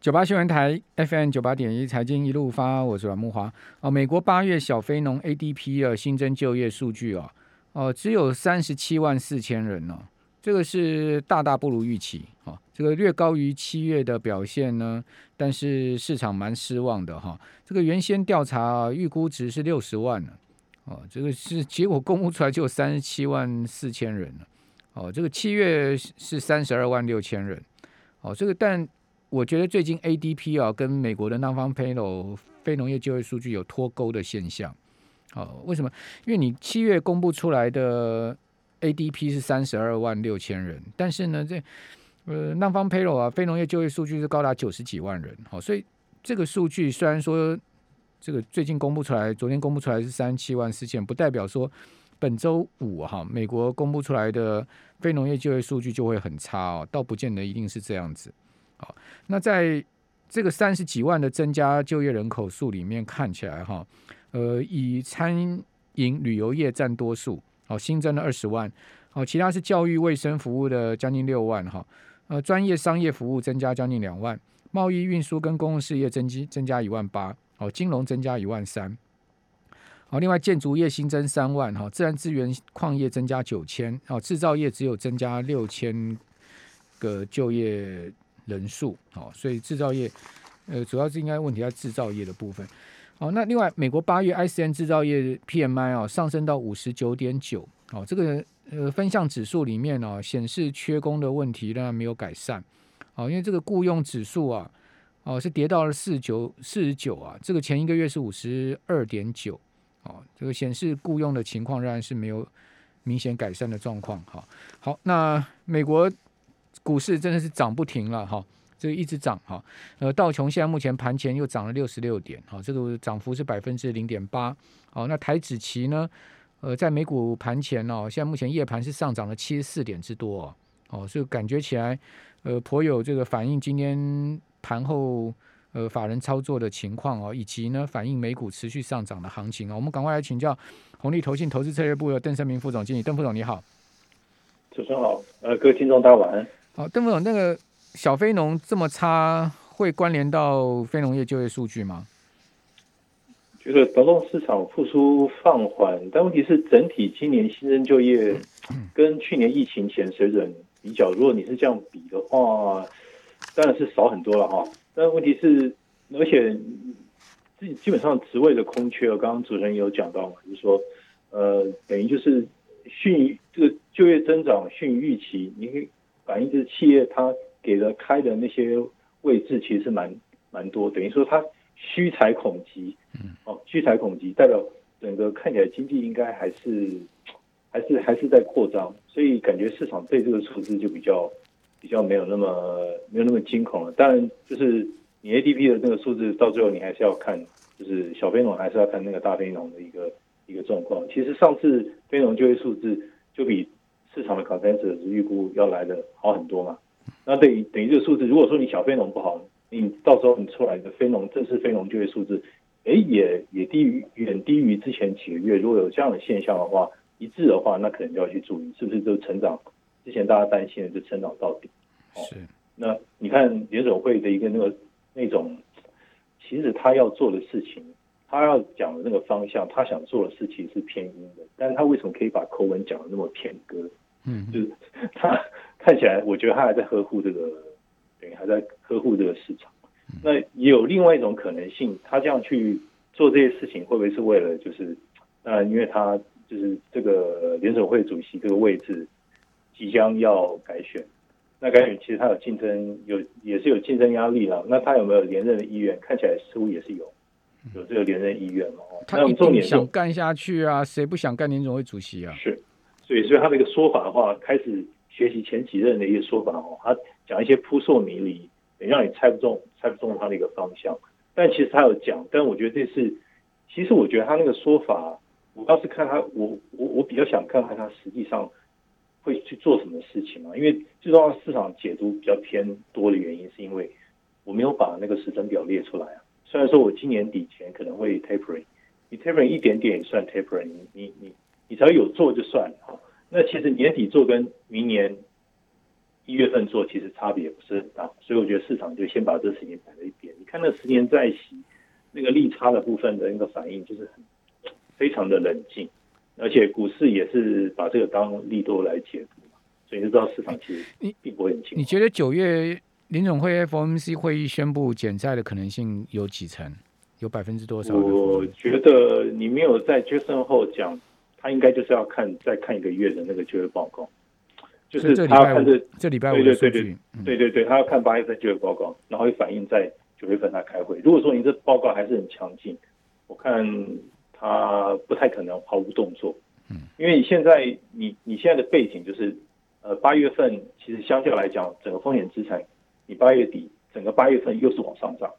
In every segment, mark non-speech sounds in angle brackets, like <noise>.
九八新闻台 FM 九八点一财经一路发，我是阮木华。哦，美国八月小非农 ADP 的新增就业数据哦，哦，只有三十七万四千人哦，这个是大大不如预期哦，这个略高于七月的表现呢，但是市场蛮失望的哈。这个原先调查预估值是六十万呢，哦，这个是结果公布出来就有三十七万四千人了，哦，这个七月是三十二万六千人，哦，这个但。我觉得最近 ADP 啊，跟美国的南方 Payroll 非农业就业数据有脱钩的现象。哦，为什么？因为你七月公布出来的 ADP 是三十二万六千人，但是呢，这呃南方 Payroll 啊，非农业就业数据是高达九十几万人。好，所以这个数据虽然说这个最近公布出来，昨天公布出来是三十七万四千，不代表说本周五哈美国公布出来的非农业就业数据就会很差哦，倒不见得一定是这样子。好，那在这个三十几万的增加就业人口数里面看起来哈，呃，以餐饮旅游业占多数，好，新增了二十万，好，其他是教育卫生服务的将近六万哈，呃，专业商业服务增加将近两万，贸易运输跟公共事业增加增加一万八，好，金融增加一万三，好，另外建筑业新增三万哈，自然资源矿业增加九千，好，制造业只有增加六千个就业。人数哦，所以制造业呃，主要是应该问题在制造业的部分。好，那另外美国八月 ICN 制造业 PMI 啊上升到五十九点九，哦，这个呃分项指数里面呢显示缺工的问题仍然没有改善。好，因为这个雇佣指数啊，哦是跌到了四九四十九啊，这个前一个月是五十二点九，哦，这个显示雇佣的情况仍然是没有明显改善的状况。好，好，那美国。股市真的是涨不停了哈，这个一直涨哈。呃，道琼现在目前盘前又涨了六十六点，哈，这个涨幅是百分之零点八。好，那台指期呢？呃，在美股盘前哦，现在目前夜盘是上涨了七十四点之多哦，所以感觉起来呃颇有这个反映今天盘后呃法人操作的情况哦，以及呢反映美股持续上涨的行情啊。我们赶快来请教红利投信投资策略部的邓胜明副总经理，邓副总你好。主持人好，呃，各位听众大家晚安。好，邓副总，那个小非农这么差，会关联到非农业就业数据吗？觉得劳动市场复苏放缓，但问题是整体今年新增就业跟去年疫情前水准比较，如果你是这样比的话，当然是少很多了哈。但问题是，而且基基本上职位的空缺，刚刚主持人也有讲到嘛，就是说，呃，等于就是逊这个就业增长逊于预期，你可以。反映就是企业它给的开的那些位置其实是蛮蛮多，等于说它虚财恐急，嗯，哦，虚财恐急代表整个看起来经济应该还是 <tsk> 还是还是在扩张，所以感觉市场对这个数字就比较比较没有那么没有那么惊恐了。当然，就是你 ADP 的那个数字到最后你还是要看，就是小非农还是要看那个大非农的一个一个状况。其实上次非农就业数字就比。市场的 consensus 预估要来的好很多嘛？那等于等于这个数字，如果说你小非农不好，你到时候你出来的非农正式非农就业数字，哎，也也低于远低于之前几个月。如果有这样的现象的话，一致的话，那可能就要去注意，是不是就成长之前大家担心的就成长到底？是。那你看联总会的一个那个那种，其实他要做的事情。他要讲的那个方向，他想做的事情是偏阴的，但是他为什么可以把口吻讲的那么偏鸽？嗯，就是他 <laughs> 看起来，我觉得他还在呵护这个，等于还在呵护这个市场。那也有另外一种可能性，他这样去做这些事情，会不会是为了就是，当然，因为他就是这个联总会主席这个位置即将要改选，那改选其实他有竞争，有也是有竞争压力了。那他有没有连任的意愿？看起来似乎也是有。有这个连任意愿哦？他一定想干下去啊！谁不想干联总会主席啊？是，所以所以他那个说法的话，开始学习前几任的一些说法哦，他讲一些扑朔迷离，让你猜不中、猜不中他的一个方向。但其实他有讲，但我觉得这是，其实我觉得他那个说法，我倒是看他，我我我比较想看看他实际上会去做什么事情嘛？因为最重要市场解读比较偏多的原因，是因为我没有把那个时程表列出来啊。虽然说我今年底前可能会 tapering，你 tapering 一点点也算 tapering，你你你你只要有做就算了。那其实年底做跟明年一月份做，其实差别不是很大，所以我觉得市场就先把这事情摆在一边。你看那十年债息那个利差的部分的那个反应，就是很非常的冷静，而且股市也是把这个当利多来解读嘛，所以就知道市场其实并不会很清。你觉得九月林总会 FOMC 会议宣布减债的可能性有几成？有百分之多少？我觉得你没有在决胜后讲，他应该就是要看再看一个月的那个就业报告。就是他要看这这礼拜五对对对对对对对，他要看八月份就业报告，然后会反映在九月份他开会。如果说你这报告还是很强劲，我看他不太可能毫无动作。嗯，因为现在你你现在的背景就是，呃，八月份其实相较来讲，整个风险资产，你八月底整个八月份又是往上涨，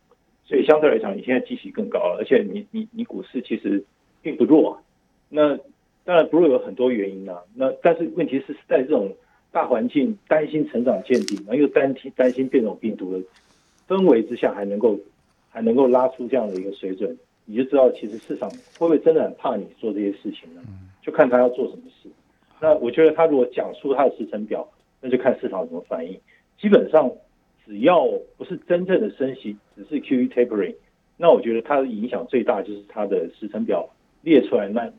所以相对来讲，你现在基期更高了，而且你你你股市其实并不弱。那当然不弱有很多原因啊，那但是问题是在这种。大环境担心成长见底，然后又担心担心变种病毒的氛围之下，还能够还能够拉出这样的一个水准，你就知道其实市场会不会真的很怕你做这些事情呢？就看他要做什么事。那我觉得他如果讲出他的时程表，那就看市场怎么反应。基本上只要不是真正的升息，只是 QE tapering，那我觉得它的影响最大就是它的时程表列出来那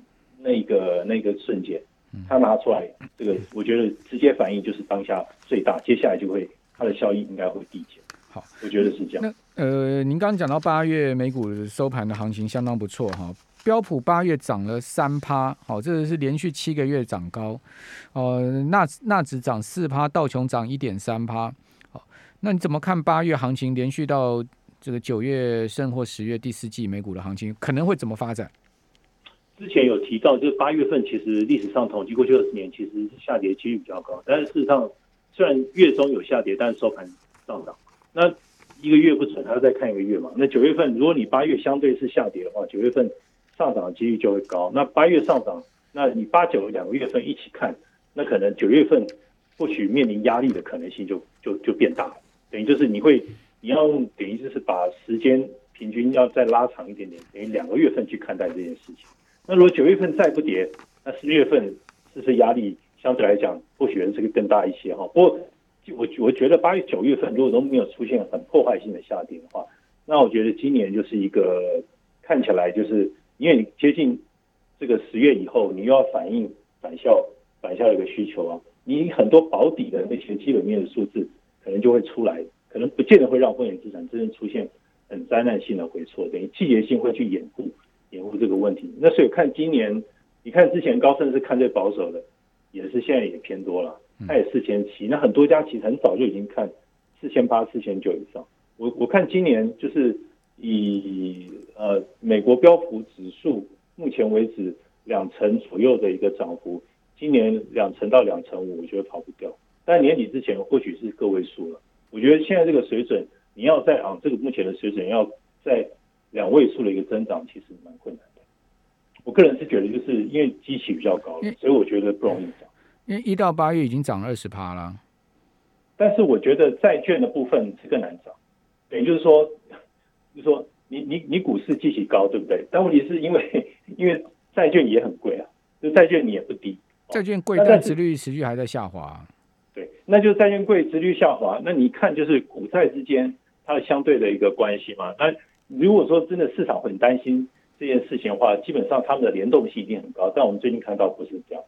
那个那个瞬间。他拿出来，这个我觉得直接反应就是当下最大，接下来就会它的效益应该会递减。好，我觉得是这样。那呃，您刚刚讲到八月美股收盘的行情相当不错哈，标普八月涨了三趴，好，这个是连续七个月涨高。哦，纳纳指涨四趴，道琼涨一点三趴。好，那你怎么看八月行情连续到这个九月甚或十月第四季美股的行情可能会怎么发展？之前有提到，就是八月份其实历史上统计过去二十年，其实下跌几率比较高。但是事实上，虽然月中有下跌，但是收盘上涨。那一个月不准，还要再看一个月嘛？那九月份，如果你八月相对是下跌的话，九月份上涨的几率就会高。那八月上涨，那你八九两个月份一起看，那可能九月份或许面临压力的可能性就就就变大了。等于就是你会你要等于就是把时间平均要再拉长一点点，等于两个月份去看待这件事情。那如果九月份再不跌，那十月份是不是压力相对来讲或许是个更大一些哈？不过我我觉得八月九月份如果都没有出现很破坏性的下跌的话，那我觉得今年就是一个看起来就是因为你接近这个十月以后，你又要反映返校返校的一个需求啊，你很多保底的那些基本面的数字可能就会出来，可能不见得会让风险资产真正出现很灾难性的回撤，等于季节性会去掩护。掩护这个问题，那所以看今年，你看之前高盛是看最保守的，也是现在也偏多了，它也四千七，那很多家其实很早就已经看四千八、四千九以上。我我看今年就是以呃美国标普指数目前为止两成左右的一个涨幅，今年两成到两成五，我觉得跑不掉。但年底之前或许是个位数了。我觉得现在这个水准，你要再啊这个目前的水准要在。两位数的一个增长其实蛮困难的，我个人是觉得，就是因为基期比较高，所以我觉得不容易涨。因为一到八月已经涨了二十趴了，但是我觉得债券的部分是更难涨。等于就是说，就是说，你你你股市基期高，对不对？但问题是因为因为债券也很贵啊，就债券你也不低，债券贵，但殖率持续还在下滑。对，那就债券贵，殖率下滑，那你看就是股债之间它的相对的一个关系嘛？那如果说真的市场很担心这件事情的话，基本上他们的联动性一定很高。但我们最近看到不是这样，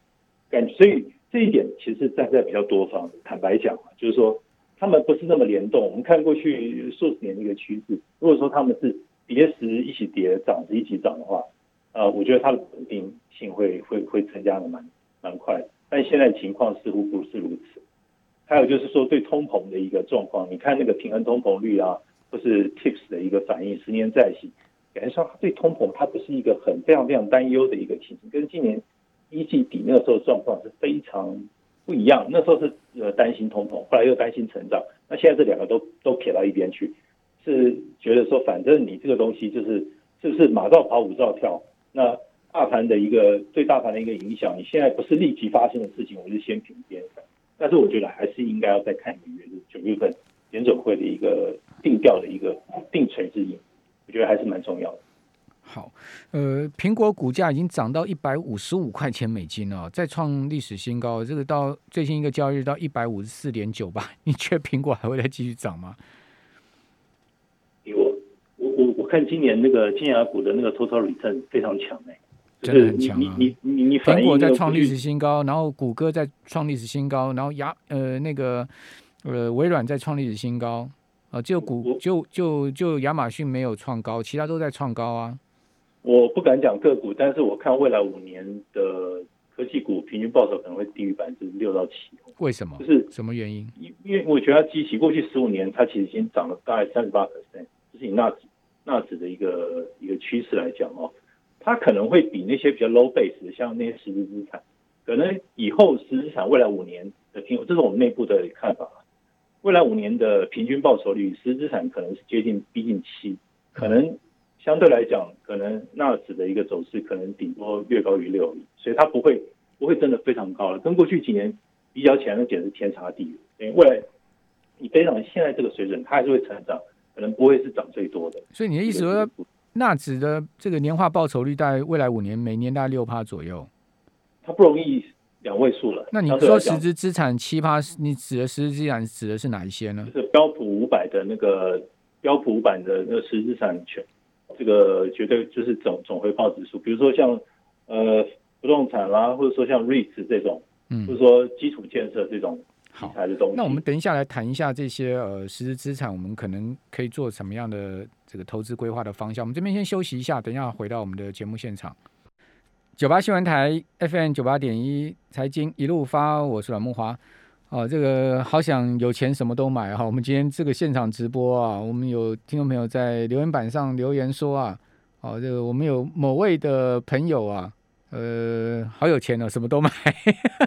感所以这一点其实站在比较多方。坦白讲啊，就是说他们不是那么联动。我们看过去数十年的一个趋势，如果说他们是跌时一起跌，涨时一起涨的话，呃，我觉得它的稳定性会会会增加的蛮蛮快。但现在情况似乎不是如此。还有就是说对通膨的一个状况，你看那个平衡通膨率啊。或是 Tips 的一个反应，十年再起，感觉上对通膨它不是一个很非常非常担忧的一个情形，跟今年一季底那个时候状况是非常不一样。那时候是呃担心通膨，后来又担心成长，那现在这两个都都撇到一边去，是觉得说反正你这个东西就是是不是马照跑，五照跳？那大盘的一个对大盘的一个影响，你现在不是立即发生的事情，我就先平边。但是我觉得还是应该要再看一个月，就九月份联总会的一个。定调的一个定锤之音，我觉得还是蛮重要的。好，呃，苹果股价已经涨到一百五十五块钱美金了，再创历史新高。这个到最新一个交易日到一百五十四点九八，<laughs> 你觉得苹果还会再继续涨吗？我我我我看今年那个金牙股的那个 total return 非常强哎，真的很强啊！你你你你，苹果在创历史新高，然后谷歌在创历史新高，然后牙呃那个呃微软在创历史新高啊，就股就就就亚马逊没有创高，其他都在创高啊。我不敢讲个股，但是我看未来五年的科技股平均报酬可能会低于百分之六到七。为什么？就是什么原因？因因为我觉得它基期过去十五年，它其实已经涨了大概三十八 percent，就是以纳指纳指的一个一个趋势来讲哦，它可能会比那些比较 low base 的，像那些实质资产，可能以后实质资产未来五年的听，这是我们内部的看法。未来五年的平均报酬率，实质资产可能是接近逼近七，可能。相对来讲，可能纳指的一个走势可能顶多略高于六，所以它不会不会真的非常高了。跟过去几年比较起来，那简直天差地远。未来你非常现在这个水准，它还是会成长，可能不会是涨最多的。所以你的意思说，纳指的这个年化报酬率在未来五年每年大概六趴左右，它不容易两位数了。那你说实质资产七趴，你指的实质资产指的是哪一些呢？就是标普五百的那个标普五百的那个实质资产权。这个绝对就是总总回报指数，比如说像呃不动产啦，或者说像 REITs 这种，嗯，或者说基础建设这种题材的东西。那我们等一下来谈一下这些呃实质资产，我们可能可以做什么样的这个投资规划的方向？我们这边先休息一下，等一下回到我们的节目现场。九八新闻台 FM 九八点一财经一路发，我是阮木华。哦，这个好想有钱什么都买哈！我们今天这个现场直播啊，我们有听众朋友在留言板上留言说啊，哦，这个我们有某位的朋友啊，呃，好有钱哦，什么都买。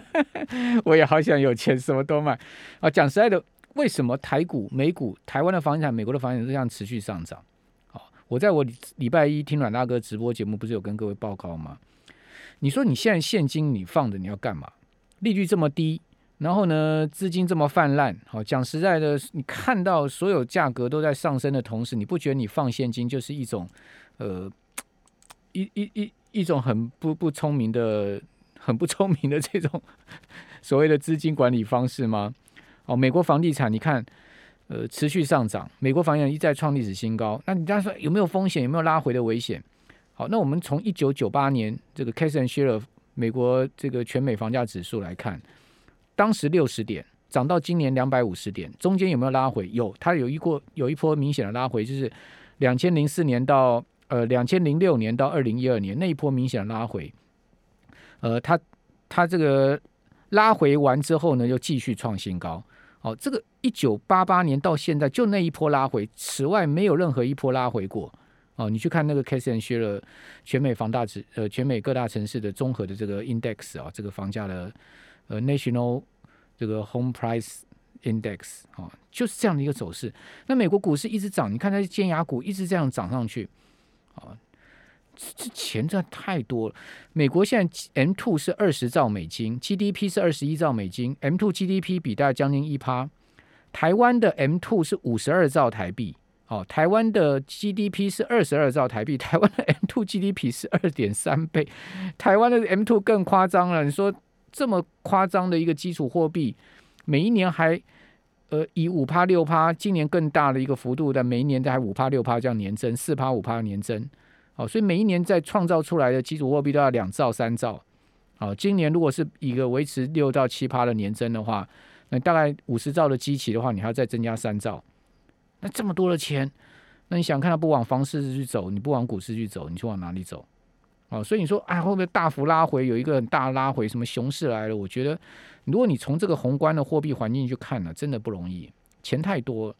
<laughs> 我也好想有钱，什么都买。啊，讲实在的，为什么台股、美股、台湾的房地产、美国的房地产这样持续上涨？哦，我在我礼拜一听阮大哥直播节目，不是有跟各位报告吗？你说你现在现金你放着，你要干嘛？利率这么低。然后呢，资金这么泛滥，好讲实在的，你看到所有价格都在上升的同时，你不觉得你放现金就是一种，呃，一一一一种很不不聪明的、很不聪明的这种所谓的资金管理方式吗？哦，美国房地产你看，呃，持续上涨，美国房地产一再创历史新高，那你这样说有没有风险？有没有拉回的危险？好，那我们从一九九八年这个 Case and Share 美国这个全美房价指数来看。当时六十点涨到今年两百五十点，中间有没有拉回？有，它有一过有一波明显的拉回，就是两千零四年到呃两千零六年到二零一二年那一波明显的拉回。呃，它它这个拉回完之后呢，又继续创新高。哦，这个一九八八年到现在就那一波拉回，此外没有任何一波拉回过。哦，你去看那个 Case and Share 全美房大指呃全美各大城市的综合的这个 index 啊，这个房价的。呃，National 这个 Home Price Index 啊，就是这样的一个走势。那美国股市一直涨，你看它尖牙股一直这样涨上去，啊，这钱赚太多了。美国现在 M two 是二十兆美金，GDP 是二十一兆美金，M two GDP 比大概将近一趴。台湾的 M two 是五十二兆台币，哦，台湾的 GDP 是二十二兆台币，<laughs> 台湾的 M two GDP 是二点三倍，台湾的 M two 更夸张了，你说？这么夸张的一个基础货币，每一年还呃以五趴六趴，今年更大的一个幅度的，每一年都还五趴六趴这样年增，四趴五趴年增，好，所以每一年在创造出来的基础货币都要两兆三兆，好，今年如果是一个维持六到七趴的年增的话，那大概五十兆的基期的话，你还要再增加三兆，那这么多的钱，那你想看它不往房市去走，你不往股市去走，你去往哪里走？哦，所以你说啊，会不会大幅拉回？有一个很大拉回，什么熊市来了？我觉得，如果你从这个宏观的货币环境去看呢，真的不容易，钱太多。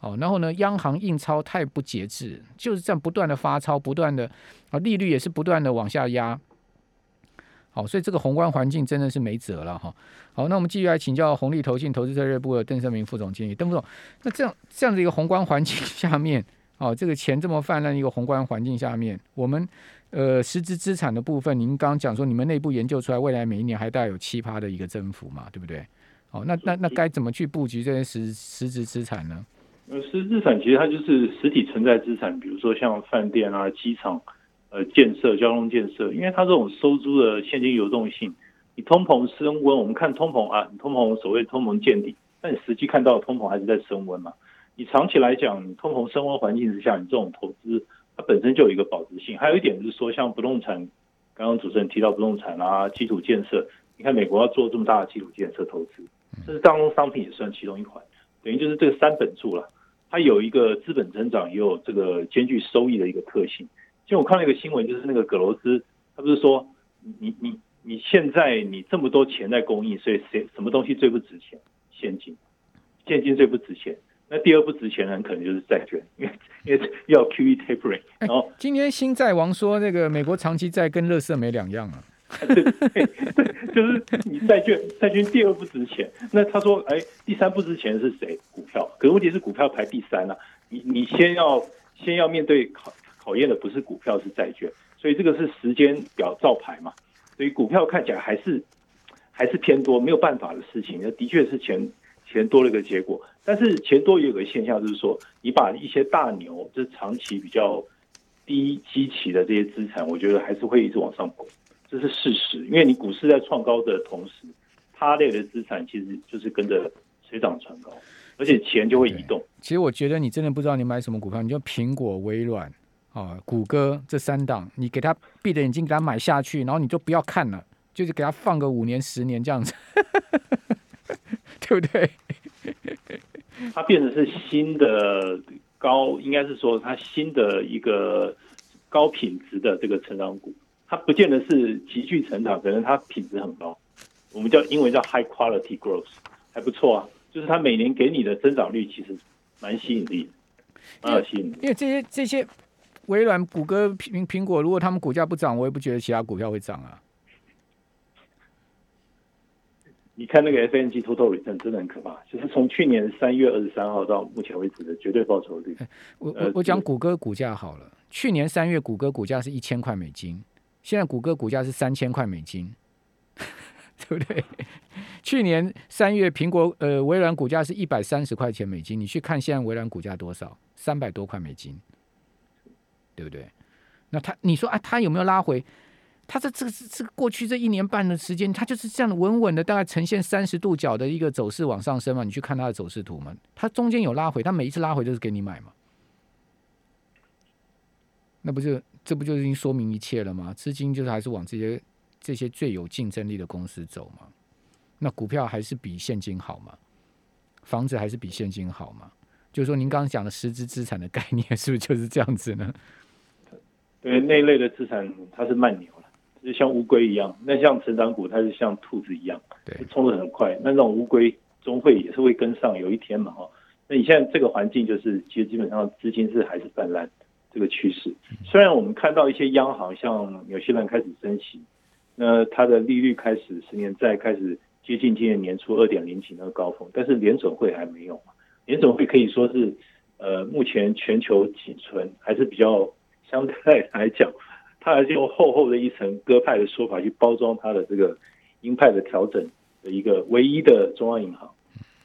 哦，然后呢，央行印钞太不节制，就是这样不断的发钞，不断的啊，利率也是不断的往下压。好，所以这个宏观环境真的是没辙了哈。好，那我们继续来请教红利投信投资策略部的邓胜明副总经理，邓副总，那这样这样的一个宏观环境 <laughs> 下面，哦，这个钱这么泛滥一个宏观环境下面，我们。呃，实质资产的部分，您刚刚讲说你们内部研究出来，未来每一年还大概有七趴的一个增幅嘛，对不对？哦，那那那该怎么去布局这些实实质资产呢？呃，实质资产其实它就是实体存在资产，比如说像饭店啊、机场、呃建设、交通建设，因为它这种收租的现金流动性，你通膨升温，我们看通膨啊，你通膨所谓通膨见底，但你实际看到通膨还是在升温嘛？你长期来讲，通膨升温环境之下，你这种投资它本身就有一个保值性。还有一点就是说，像不动产，刚刚主持人提到不动产啊，基础建设，你看美国要做这么大的基础建设投资，这是当中商品也算其中一环，等于就是这个三本柱了。它有一个资本增长，也有这个兼具收益的一个特性。就我看了一个新闻，就是那个葛罗斯，他不是说，你你你现在你这么多钱在供应，所以谁什么东西最不值钱？现金，现金最不值钱。那第二不值钱的，可能就是债券，因为因为 <laughs> 要 QE tapering。然后今天新债王说，那个美国长期债跟乐色没两样啊。<laughs> 对对对，就是你债券债券第二不值钱，那他说，哎，第三不值钱是谁？股票。可问题是股票排第三啊，你你先要先要面对考考验的不是股票是债券，所以这个是时间表照牌嘛。所以股票看起来还是还是偏多，没有办法的事情。那的确是钱钱多了一个结果。但是钱多也有个现象，就是说你把一些大牛，就是长期比较低基期的这些资产，我觉得还是会一直往上拱，这是事实。因为你股市在创高的同时，它类的资产其实就是跟着水涨船高，而且钱就会移动。其实我觉得你真的不知道你买什么股票，你就苹果、微软啊、谷歌这三档，你给他闭着眼睛给他买下去，然后你就不要看了，就是给他放个五年、十年这样子，<laughs> 对不对？它变成是新的高，应该是说它新的一个高品质的这个成长股，它不见得是急剧成长，可能它品质很高，我们叫英文叫 high quality growth，还不错啊，就是它每年给你的增长率其实蛮吸引力，蛮有吸引力。因为这些这些微软、谷歌、苹苹果，如果他们股价不涨，我也不觉得其他股票会涨啊。你看那个 F N G total return 真的很可怕，就是从去年三月二十三号到目前为止的绝对报酬率。我我我讲谷歌股价好了，去年三月谷歌股价是一千块美金，现在谷歌股价是三千块美金，<laughs> 对不对？去年三月苹果呃微软股价是一百三十块钱美金，你去看现在微软股价多少？三百多块美金，对不对？那他你说啊，他有没有拉回？他这这个这个过去这一年半的时间，他就是这样的稳稳的，大概呈现三十度角的一个走势往上升嘛。你去看它的走势图嘛，它中间有拉回，它每一次拉回都是给你买嘛。那不就这不就已经说明一切了吗？资金就是还是往这些这些最有竞争力的公司走嘛。那股票还是比现金好嘛？房子还是比现金好嘛？就是说，您刚刚讲的实质资产的概念，是不是就是这样子呢？对，那一类的资产它是慢牛了。就像乌龟一样，那像成长股，它是像兔子一样，对，冲的很快。那这种乌龟终会也是会跟上，有一天嘛，哈。那你现在这个环境就是，其实基本上资金是还是泛滥这个趋势。虽然我们看到一些央行像纽西兰开始升息，那它的利率开始十年债开始接近今年年初二点零几那个高峰，但是联准会还没有嘛。联准会可以说是，呃，目前全球仅存还是比较相对来讲。他还是用厚厚的一层鸽派的说法去包装他的这个鹰派的调整的一个唯一的中央银行，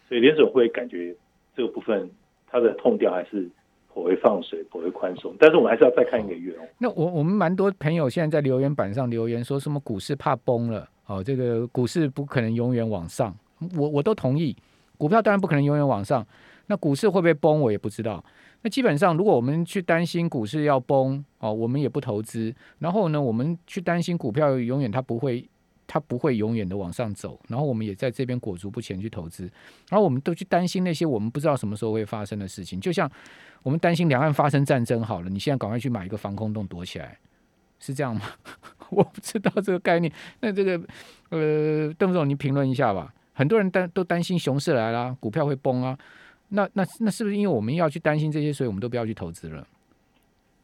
所以联准会感觉这个部分它的痛调还是颇为放水、颇为宽松，但是我们还是要再看一个月哦。那我我们蛮多朋友现在在留言板上留言说什么股市怕崩了哦，这个股市不可能永远往上，我我都同意，股票当然不可能永远往上，那股市会不会崩我也不知道。那基本上，如果我们去担心股市要崩哦，我们也不投资。然后呢，我们去担心股票永远它不会，它不会永远的往上走。然后我们也在这边裹足不前去投资。然后我们都去担心那些我们不知道什么时候会发生的事情。就像我们担心两岸发生战争好了，你现在赶快去买一个防空洞躲起来，是这样吗？<laughs> 我不知道这个概念。那这个呃，邓总，您评论一下吧。很多人担都担心熊市来了，股票会崩啊。那那那是不是因为我们要去担心这些，所以我们都不要去投资了？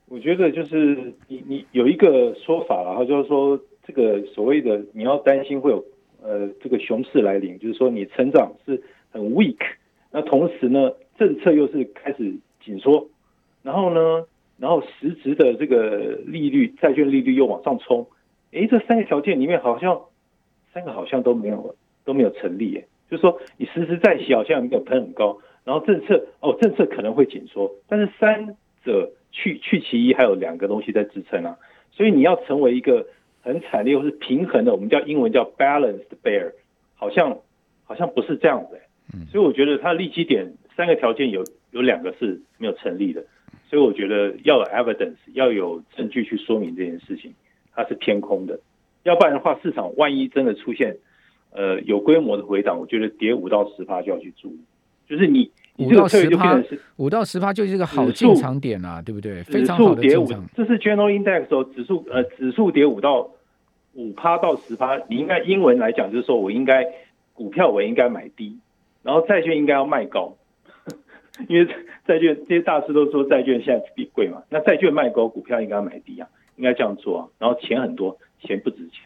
我觉得就是你你有一个说法，然后就是说这个所谓的你要担心会有呃这个熊市来临，就是说你成长是很 weak，那同时呢政策又是开始紧缩，然后呢然后实质的这个利率债券利率又往上冲，诶，这三个条件里面好像三个好像都没有都没有成立，诶，就是说你实质在息好像没有喷很高。然后政策哦，政策可能会紧缩，但是三者去去其一，还有两个东西在支撑啊。所以你要成为一个很惨烈或是平衡的，我们叫英文叫 balanced bear，好像好像不是这样子、嗯。所以我觉得它的利基点三个条件有有两个是没有成立的，所以我觉得要有 evidence，要有证据去说明这件事情，它是偏空的，要不然的话，市场万一真的出现呃有规模的回档，我觉得跌五到十趴就要去注意，就是你你五到十趴。五到十趴就是一个好进场点啊，对不对？非指常好的进场。，这是 General Index 时候指数呃指数跌五到五趴到十趴，你应该英文来讲就是说我应该股票我应该买低，然后债券应该要卖高，<laughs> 因为债券这些大师都说债券现在比贵嘛，那债券卖高，股票应该要买低啊，应该这样做啊，然后钱很多，钱不值钱，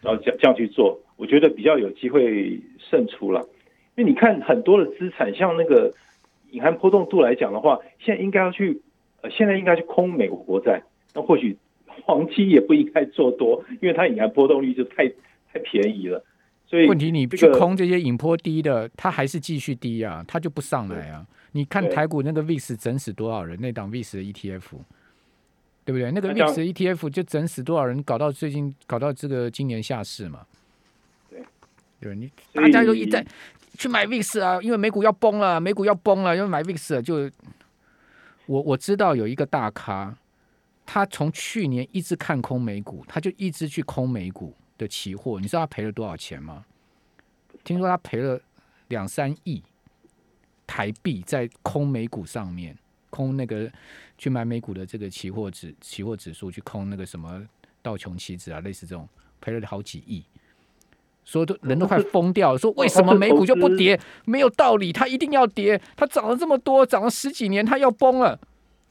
然后这样这样去做，我觉得比较有机会胜出了。因为你看很多的资产，像那个隐含波动度来讲的话，现在应该要去，呃，现在应该去空美国国债，那或许黄金也不应该做多，因为它隐含波动率就太太便宜了。所以问题你这个去空这些引波低的，它还是继续低啊，它就不上来啊。你看台股那个 VIX 整死多少人？那档 VIX 的 ETF，对不对？那个那这样 VIX 的 ETF 就整死多少人？搞到最近搞到这个今年下市嘛？对，对你大家都一以在去买 VIX 啊，因为美股要崩了，美股要崩了，要买 VIX 了就我我知道有一个大咖，他从去年一直看空美股，他就一直去空美股的期货，你知道他赔了多少钱吗？听说他赔了两三亿台币在空美股上面，空那个去买美股的这个期货指期货指数，去空那个什么道琼期指啊，类似这种，赔了好几亿。说都 <laughs> 人都快疯掉了，说为什么美股就不跌？没有道理，它一定要跌，它涨了这么多，涨了十几年，它要崩了，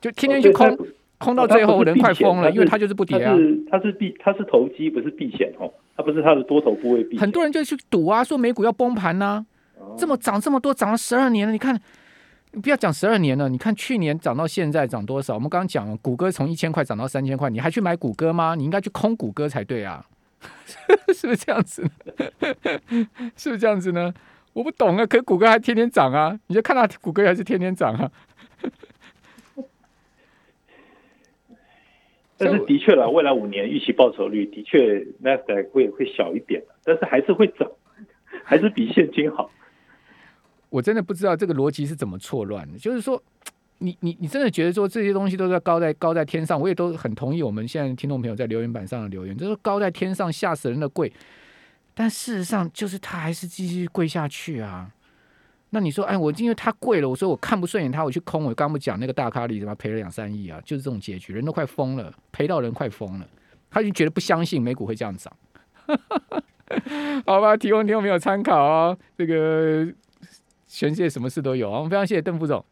就天天去空，空到最后人快疯了，因为它就是不跌啊。是它是避它是投机，不是避险哦，它不是它的多头部位避。很多人就去赌啊，说美股要崩盘呐、哦这么涨这么多，涨了十二年了，你看。你不要讲十二年了，你看去年涨到现在涨多少？我们刚刚讲了，谷歌从一千块涨到三千块，你还去买谷歌吗？你应该去空谷歌才对啊，<laughs> 是不是这样子？是不是这样子呢？我不懂啊，可是谷歌还天天涨啊，你就看到谷歌还是天天涨啊。<laughs> 但是的确了，未来五年预期报酬率的确 n a s d a 会会小一点，但是还是会涨，还是比现金好。<laughs> 我真的不知道这个逻辑是怎么错乱的。就是说，你你你真的觉得说这些东西都在高在高在天上？我也都很同意我们现在听众朋友在留言板上的留言，就是高在天上吓死人的贵。但事实上，就是它还是继续贵下去啊。那你说，哎，我因为它贵了，我说我看不顺眼它，我去空。我刚不讲那个大咖例子吗？赔了两三亿啊，就是这种结局，人都快疯了，赔到人快疯了。他就觉得不相信美股会这样涨。<laughs> 好吧，提供听众朋友参考哦。这个全世界什么事都有啊！我们非常谢谢邓副总。